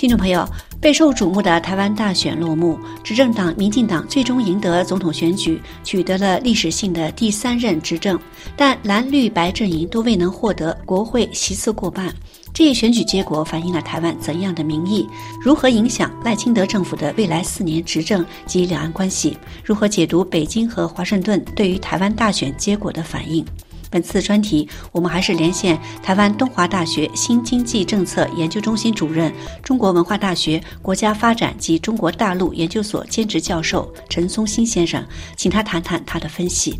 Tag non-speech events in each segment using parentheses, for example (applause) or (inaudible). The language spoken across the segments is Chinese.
听众朋友，备受瞩目的台湾大选落幕，执政党民进党最终赢得总统选举，取得了历史性的第三任执政，但蓝绿白阵营都未能获得国会席次过半。这一选举结果反映了台湾怎样的民意？如何影响赖清德政府的未来四年执政及两岸关系？如何解读北京和华盛顿对于台湾大选结果的反应？本次专题，我们还是连线台湾东华大学新经济政策研究中心主任、中国文化大学国家发展及中国大陆研究所兼职教授陈松兴先生，请他谈谈他的分析。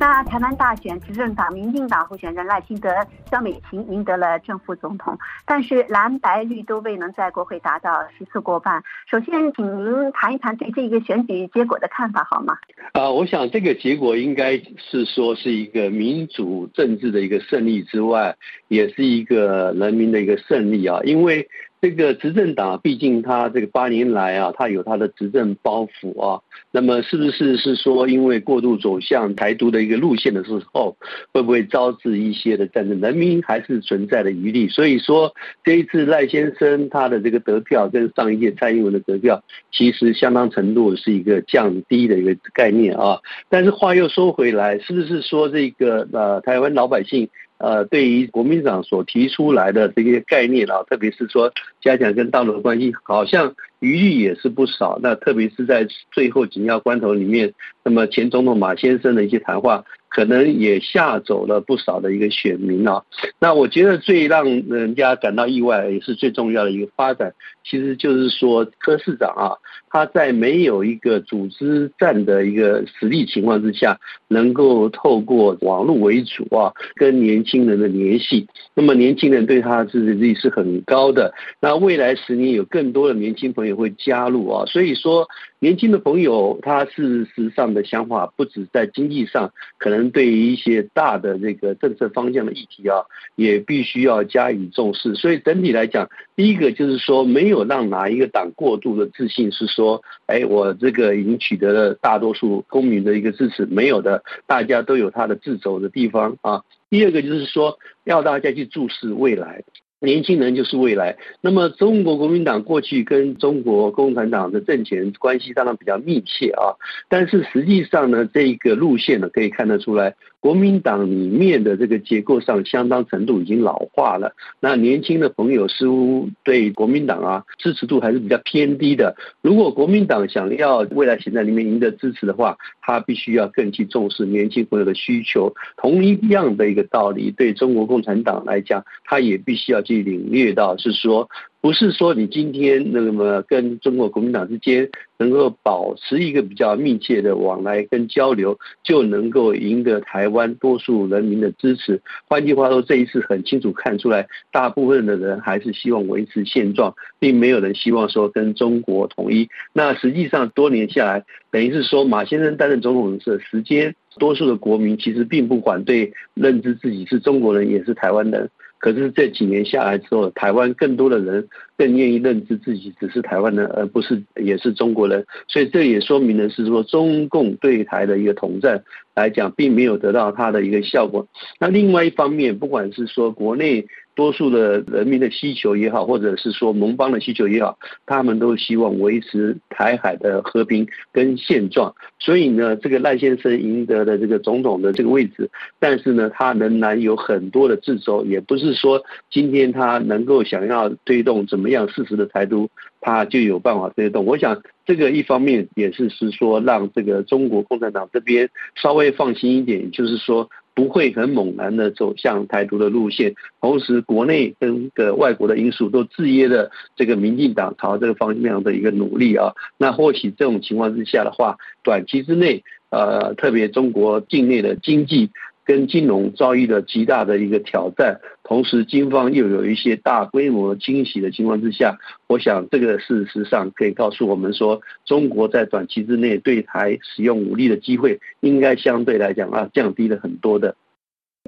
那台湾大选，执政党民进党候选人赖清德、萧美琴赢得了正副总统，但是蓝白绿都未能在国会达到席次过半。首先，请您谈一谈对这个选举结果的看法，好吗？啊，我想这个结果应该是说是一个民主政治的一个胜利之外，也是一个人民的一个胜利啊，因为。这个执政党，毕竟他这个八年来啊，他有他的执政包袱啊。那么是不是是说，因为过度走向台独的一个路线的时候，会不会招致一些的战争？人民还是存在的余力。所以说，这一次赖先生他的这个得票跟上一届蔡英文的得票，其实相当程度是一个降低的一个概念啊。但是话又说回来，是不是说这个呃台湾老百姓？呃，对于国民党所提出来的这些概念啊，特别是说加强跟大陆的关系，好像余地也是不少。那特别是在最后紧要关头里面，那么前总统马先生的一些谈话。可能也吓走了不少的一个选民啊。那我觉得最让人家感到意外，也是最重要的一个发展，其实就是说柯市长啊，他在没有一个组织战的一个实力情况之下，能够透过网络为主啊，跟年轻人的联系。那么年轻人对他的支持力是很高的。那未来十年有更多的年轻朋友会加入啊，所以说。年轻的朋友，他事实上的想法不止在经济上，可能对于一些大的这个政策方向的议题啊，也必须要加以重视。所以整体来讲，第一个就是说，没有让哪一个党过度的自信，是说，哎，我这个已经取得了大多数公民的一个支持，没有的，大家都有他的自走的地方啊。第二个就是说，要大家去注视未来。年轻人就是未来。那么，中国国民党过去跟中国共产党的政权关系当然比较密切啊，但是实际上呢，这个路线呢，可以看得出来。国民党里面的这个结构上相当程度已经老化了，那年轻的朋友似乎对国民党啊支持度还是比较偏低的。如果国民党想要未来现在里面赢得支持的话，他必须要更去重视年轻朋友的需求。同一样的一个道理，对中国共产党来讲，他也必须要去领略到，是说。不是说你今天那么跟中国国民党之间能够保持一个比较密切的往来跟交流，就能够赢得台湾多数人民的支持。换句话说，这一次很清楚看出来，大部分的人还是希望维持现状，并没有人希望说跟中国统一。那实际上多年下来，等于是说马先生担任总统的时间，多数的国民其实并不反对认知自己是中国人，也是台湾人。可是这几年下来之后，台湾更多的人更愿意认知自己只是台湾人，而不是也是中国人。所以这也说明了是说，中共对台的一个统战来讲，并没有得到它的一个效果。那另外一方面，不管是说国内。多数的人民的需求也好，或者是说盟邦的需求也好，他们都希望维持台海的和平跟现状。所以呢，这个赖先生赢得的这个总统的这个位置，但是呢，他仍然有很多的自走，也不是说今天他能够想要推动怎么样事实的台独，他就有办法推动。我想这个一方面也是是说让这个中国共产党这边稍微放心一点，就是说。不会很猛然的走向台独的路线，同时国内跟个外国的因素都制约了这个民进党朝这个方向的一个努力啊。那或许这种情况之下的话，短期之内，呃，特别中国境内的经济。跟金融遭遇了极大的一个挑战，同时金方又有一些大规模惊喜的情况之下，我想这个事实上可以告诉我们说，中国在短期之内对台使用武力的机会，应该相对来讲啊降低了很多的。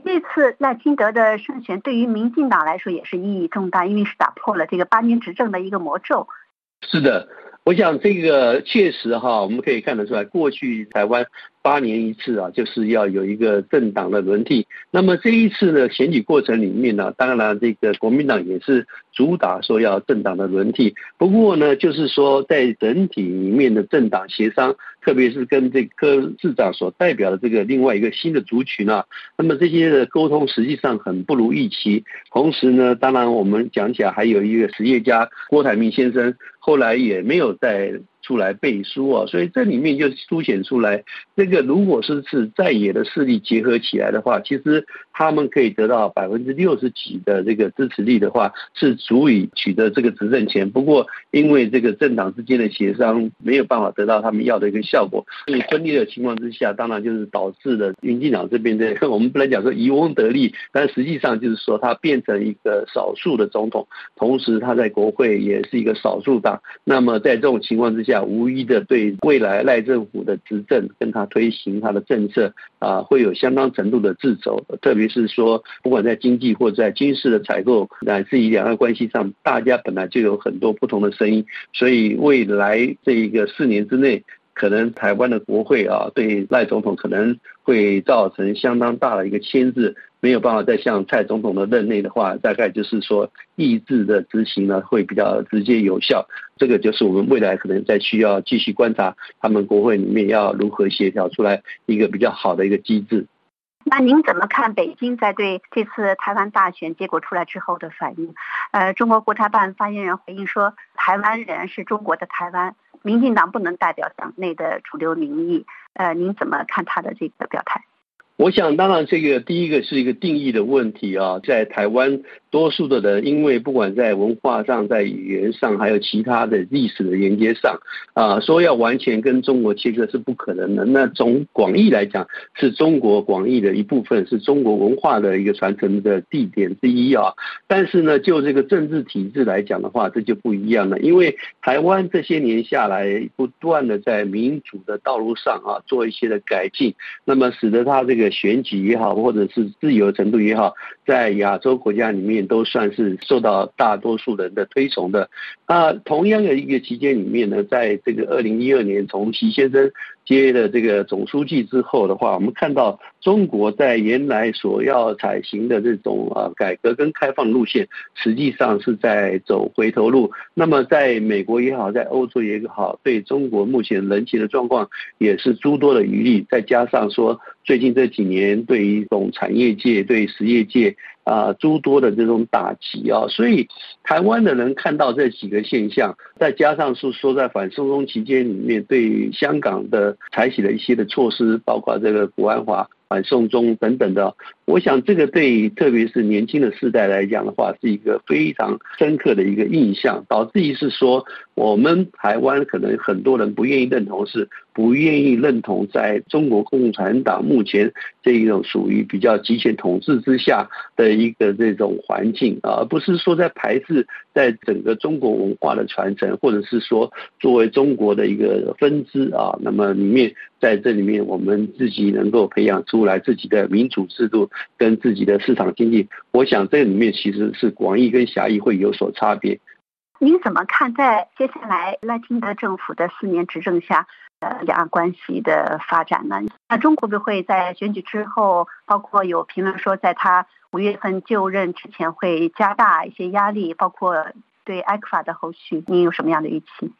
这次赖清德的胜选对于民进党来说也是意义重大，因为是打破了这个八年执政的一个魔咒。是的。我想这个确实哈，我们可以看得出来，过去台湾八年一次啊，就是要有一个政党的轮替。那么这一次呢，选举过程里面呢，当然这个国民党也是主打说要政党的轮替。不过呢，就是说在整体里面的政党协商，特别是跟这个市长所代表的这个另外一个新的族群啊，那么这些的沟通实际上很不如预期。同时呢，当然我们讲起来还有一个实业家郭台铭先生。后来也没有在出来背书啊，所以这里面就凸显出来，这个如果是是在野的势力结合起来的话，其实他们可以得到百分之六十几的这个支持力的话，是足以取得这个执政权。不过因为这个政党之间的协商没有办法得到他们要的一个效果，所以分裂的情况之下，当然就是导致了民进党这边的 (laughs) 我们不能讲说渔翁得利，但实际上就是说他变成一个少数的总统，同时他在国会也是一个少数党。那么在这种情况之下，无疑的对未来赖政府的执政跟他推行他的政策啊，会有相当程度的掣肘。特别是说，不管在经济或者在军事的采购，乃至于两岸关系上，大家本来就有很多不同的声音，所以未来这一个四年之内。可能台湾的国会啊，对赖总统可能会造成相当大的一个牵制，没有办法再像蔡总统的任内的话，大概就是说意志的执行呢会比较直接有效。这个就是我们未来可能在需要继续观察他们国会里面要如何协调出来一个比较好的一个机制。那您怎么看北京在对这次台湾大选结果出来之后的反应？呃，中国国台办发言人回应说，台湾人是中国的台湾。民进党不能代表党内的主流民意，呃，您怎么看他的这个表态？我想，当然，这个第一个是一个定义的问题啊，在台湾。多数的人，因为不管在文化上、在语言上，还有其他的历史的连接上，啊，说要完全跟中国切割是不可能的。那从广义来讲，是中国广义的一部分，是中国文化的一个传承的地点之一啊。但是呢，就这个政治体制来讲的话，这就不一样了。因为台湾这些年下来，不断的在民主的道路上啊，做一些的改进，那么使得它这个选举也好，或者是自由程度也好，在亚洲国家里面。都算是受到大多数人的推崇的。那同样的一个期间里面呢，在这个二零一二年，从习先生接了这个总书记之后的话，我们看到中国在原来所要采行的这种啊改革跟开放路线，实际上是在走回头路。那么在美国也好，在欧洲也好，对中国目前人情的状况也是诸多的余力。再加上说，最近这几年对于这种产业界、对实业界。啊，诸多的这种打击啊，所以台湾的人看到这几个现象，再加上是说在反送中期间里面对香港的采取了一些的措施，包括这个国安法、反送中等等的，我想这个对特别是年轻的世代来讲的话，是一个非常深刻的一个印象，导致于是说我们台湾可能很多人不愿意认同是。不愿意认同在中国共产党目前这一种属于比较集权统治之下的一个这种环境啊，而不是说在排斥在整个中国文化的传承，或者是说作为中国的一个分支啊，那么里面在这里面我们自己能够培养出来自己的民主制度跟自己的市场经济，我想这里面其实是广义跟狭义会有所差别。您怎么看在接下来赖清德政府的四年执政下？呃，两岸关系的发展呢？那中国会不会在选举之后，包括有评论说，在他五月份就任之前，会加大一些压力，包括对埃克法的后续，您有什么样的预期？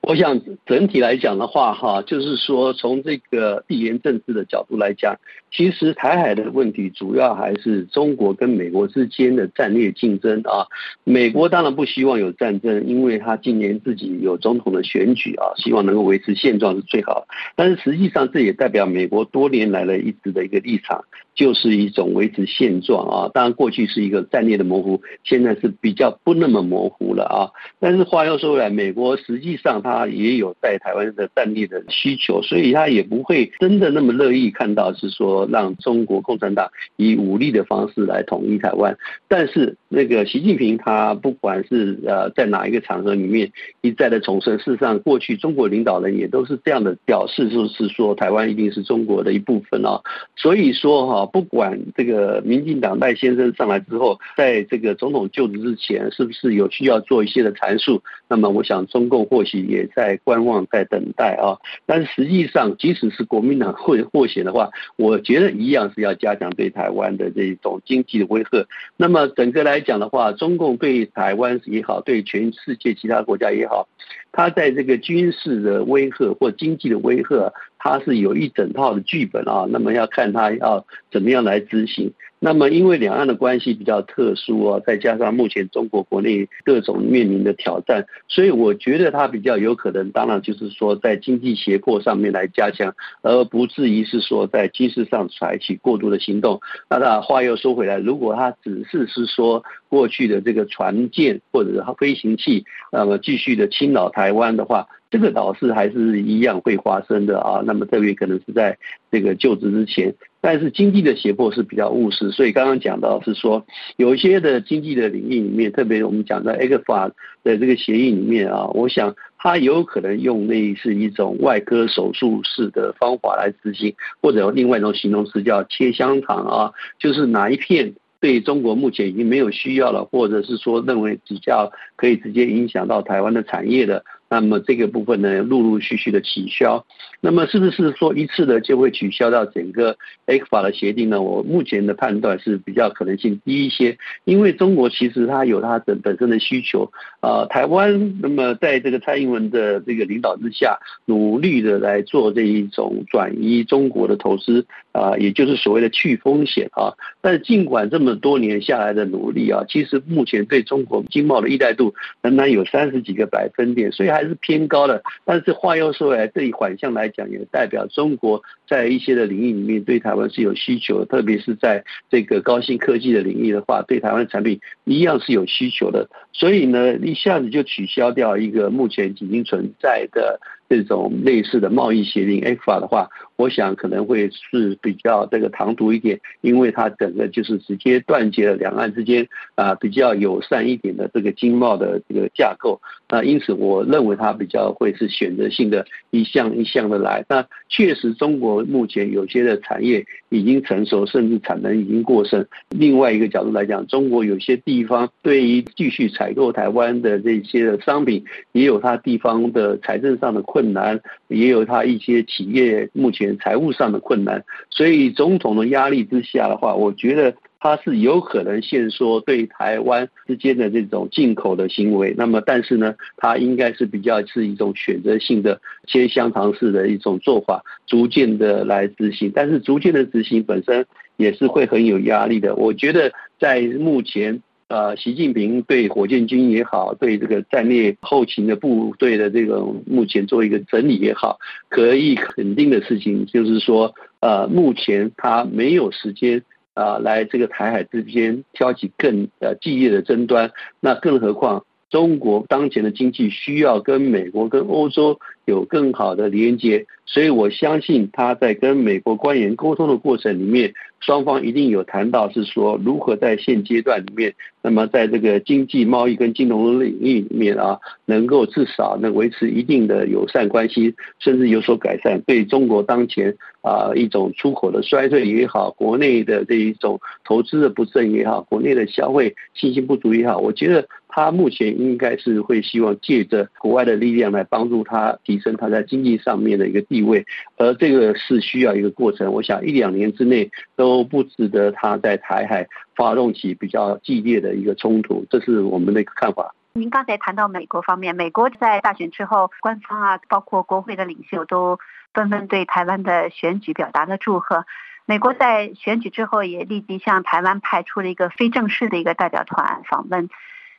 我想整体来讲的话，哈，就是说从这个地缘政治的角度来讲，其实台海的问题主要还是中国跟美国之间的战略竞争啊。美国当然不希望有战争，因为他今年自己有总统的选举啊，希望能够维持现状是最好。但是实际上这也代表美国多年来的一直的一个立场，就是一种维持现状啊。当然过去是一个战略的模糊，现在是比较不那么模糊了啊。但是话又说回来，美国实际上。上他也有在台湾的战力的需求，所以他也不会真的那么乐意看到是说让中国共产党以武力的方式来统一台湾。但是那个习近平他不管是呃在哪一个场合里面一再的重申，事实上过去中国领导人也都是这样的表示，就是说台湾一定是中国的一部分啊。所以说哈，不管这个民进党赖先生上来之后，在这个总统就职之前，是不是有需要做一些的阐述？那么我想中共或许也在观望，在等待啊。但是实际上，即使是国民党获获选的话，我觉得一样是要加强对台湾的这种经济的威吓。那么整个来讲的话，中共对台湾也好，对全世界其他国家也好，它在这个军事的威吓或经济的威吓，它是有一整套的剧本啊。那么要看它要怎么样来执行。那么，因为两岸的关系比较特殊啊，再加上目前中国国内各种面临的挑战，所以我觉得它比较有可能，当然就是说在经济胁迫上面来加强，而不至于是说在军事上采取过度的行动。那那话又说回来，如果它只是是说过去的这个船舰或者是飞行器，那么继续的侵扰台湾的话，这个倒是还是一样会发生的啊。那么特别可能是在这个就职之前。但是经济的胁迫是比较务实，所以刚刚讲到是说，有一些的经济的领域里面，特别我们讲的 f 法的这个协议里面啊，我想它有可能用类似一种外科手术式的方法来执行，或者有另外一种形容词叫切香肠啊，就是哪一片对中国目前已经没有需要了，或者是说认为比较可以直接影响到台湾的产业的。那么这个部分呢，陆陆续续的取消，那么是不是说一次的就会取消到整个 X 法的协定呢？我目前的判断是比较可能性低一些，因为中国其实它有它的本身的需求啊，台湾那么在这个蔡英文的这个领导之下，努力的来做这一种转移中国的投资。啊，也就是所谓的去风险啊。但是尽管这么多年下来的努力啊，其实目前对中国经贸的依赖度仍然有三十几个百分点，所以还。是偏高的，但是话又说回来，这一反向来讲，也代表中国在一些的领域里面对台湾是有需求，特别是在这个高新科技的领域的话，对台湾的产品一样是有需求的。所以呢，一下子就取消掉一个目前已经存在的。这种类似的贸易协定 F 法的话，我想可能会是比较这个唐突一点，因为它整个就是直接断绝了两岸之间啊比较友善一点的这个经贸的这个架构。那因此，我认为它比较会是选择性的一项一项的来。那确实，中国目前有些的产业已经成熟，甚至产能已经过剩。另外一个角度来讲，中国有些地方对于继续采购台湾的这些的商品，也有它地方的财政上的困。难也有它一些企业目前财务上的困难，所以总统的压力之下的话，我觉得他是有可能限缩对台湾之间的这种进口的行为。那么，但是呢，他应该是比较是一种选择性的切香肠式的一种做法，逐渐的来执行。但是，逐渐的执行本身也是会很有压力的。我觉得在目前。呃，习近平对火箭军也好，对这个战略后勤的部队的这个目前做一个整理也好，可以肯定的事情就是说，呃，目前他没有时间啊，来这个台海之间挑起更呃激烈的争端，那更何况中国当前的经济需要跟美国跟欧洲有更好的连接，所以我相信他在跟美国官员沟通的过程里面。双方一定有谈到，是说如何在现阶段里面，那么在这个经济贸易跟金融领域里面啊，能够至少能维持一定的友善关系，甚至有所改善。对中国当前啊一种出口的衰退也好，国内的这一种投资的不振也好，国内的消费信心不足也好，我觉得他目前应该是会希望借着国外的力量来帮助他提升他在经济上面的一个地位，而这个是需要一个过程。我想一两年之内都。不值得他在台海发动起比较激烈的一个冲突，这是我们的一个看法。您刚才谈到美国方面，美国在大选之后，官方啊，包括国会的领袖都纷纷对台湾的选举表达了祝贺。美国在选举之后也立即向台湾派出了一个非正式的一个代表团访问。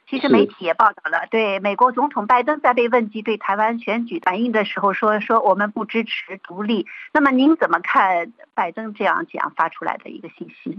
其实媒体也报道了，对美国总统拜登在被问及对台湾选举反应的时候说：“说我们不支持独立。”那么您怎么看拜登这样讲发出来的一个信息？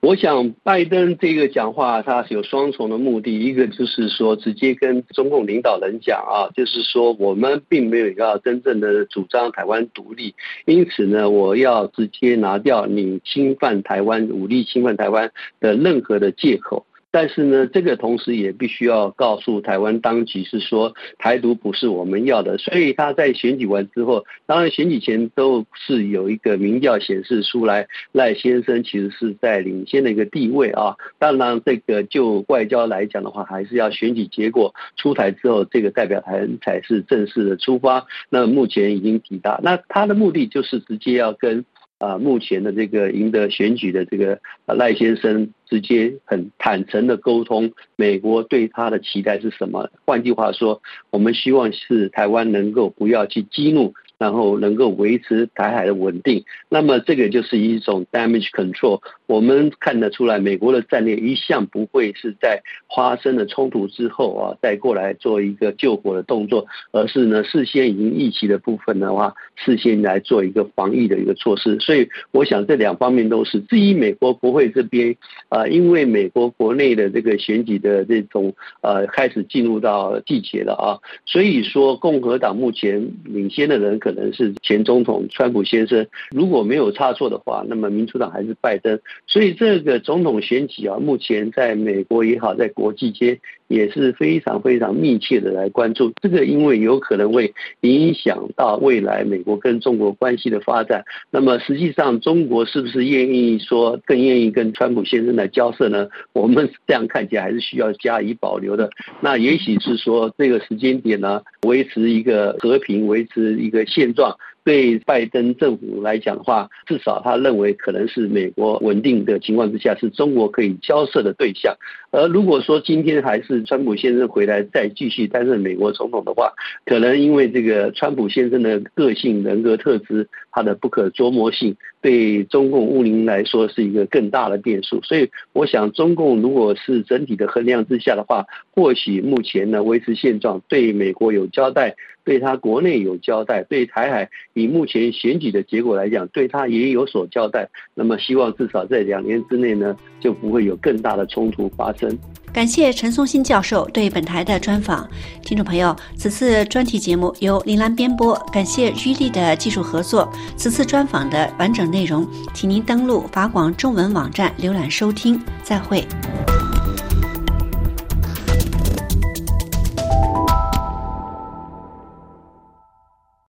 我想拜登这个讲话，他是有双重的目的，一个就是说直接跟中共领导人讲啊，就是说我们并没有要真正的主张台湾独立，因此呢，我要直接拿掉你侵犯台湾、武力侵犯台湾的任何的借口。但是呢，这个同时也必须要告诉台湾当局是说，台独不是我们要的。所以他在选举完之后，当然选举前都是有一个民调显示出来，赖先生其实是在领先的一个地位啊。当然，这个就外交来讲的话，还是要选举结果出台之后，这个代表团才是正式的出发。那目前已经抵达，那他的目的就是直接要跟。啊，目前的这个赢得选举的这个赖先生，直接很坦诚的沟通，美国对他的期待是什么？换句话说，我们希望是台湾能够不要去激怒。然后能够维持台海的稳定，那么这个就是一种 damage control。我们看得出来，美国的战略一向不会是在发生了冲突之后啊，再过来做一个救火的动作，而是呢事先已经预期的部分的话，事先来做一个防疫的一个措施。所以我想这两方面都是。至于美国国会这边啊，因为美国国内的这个选举的这种呃开始进入到季节了啊，所以说共和党目前领先的人。可能是前总统川普先生，如果没有差错的话，那么民主党还是拜登。所以这个总统选举啊，目前在美国也好，在国际间也是非常非常密切的来关注。这个因为有可能会影响到未来美国跟中国关系的发展。那么实际上，中国是不是愿意说更愿意跟川普先生来交涉呢？(laughs) 我们这样看起来还是需要加以保留的。那也许是说这个时间点呢，维持一个和平，维持一个。现状对拜登政府来讲的话，至少他认为可能是美国稳定的情况之下，是中国可以交涉的对象。而如果说今天还是川普先生回来再继续担任美国总统的话，可能因为这个川普先生的个性人格特质，他的不可捉摸性，对中共乌林来说是一个更大的变数。所以，我想中共如果是整体的衡量之下的话，或许目前呢维持现状，对美国有交代，对他国内有交代，对台海以目前选举的结果来讲，对他也有所交代。那么，希望至少在两年之内呢，就不会有更大的冲突发生。感谢陈松新教授对本台的专访，听众朋友，此次专题节目由林兰编播，感谢居丽的技术合作。此次专访的完整内容，请您登录法广中文网站浏览收听。再会。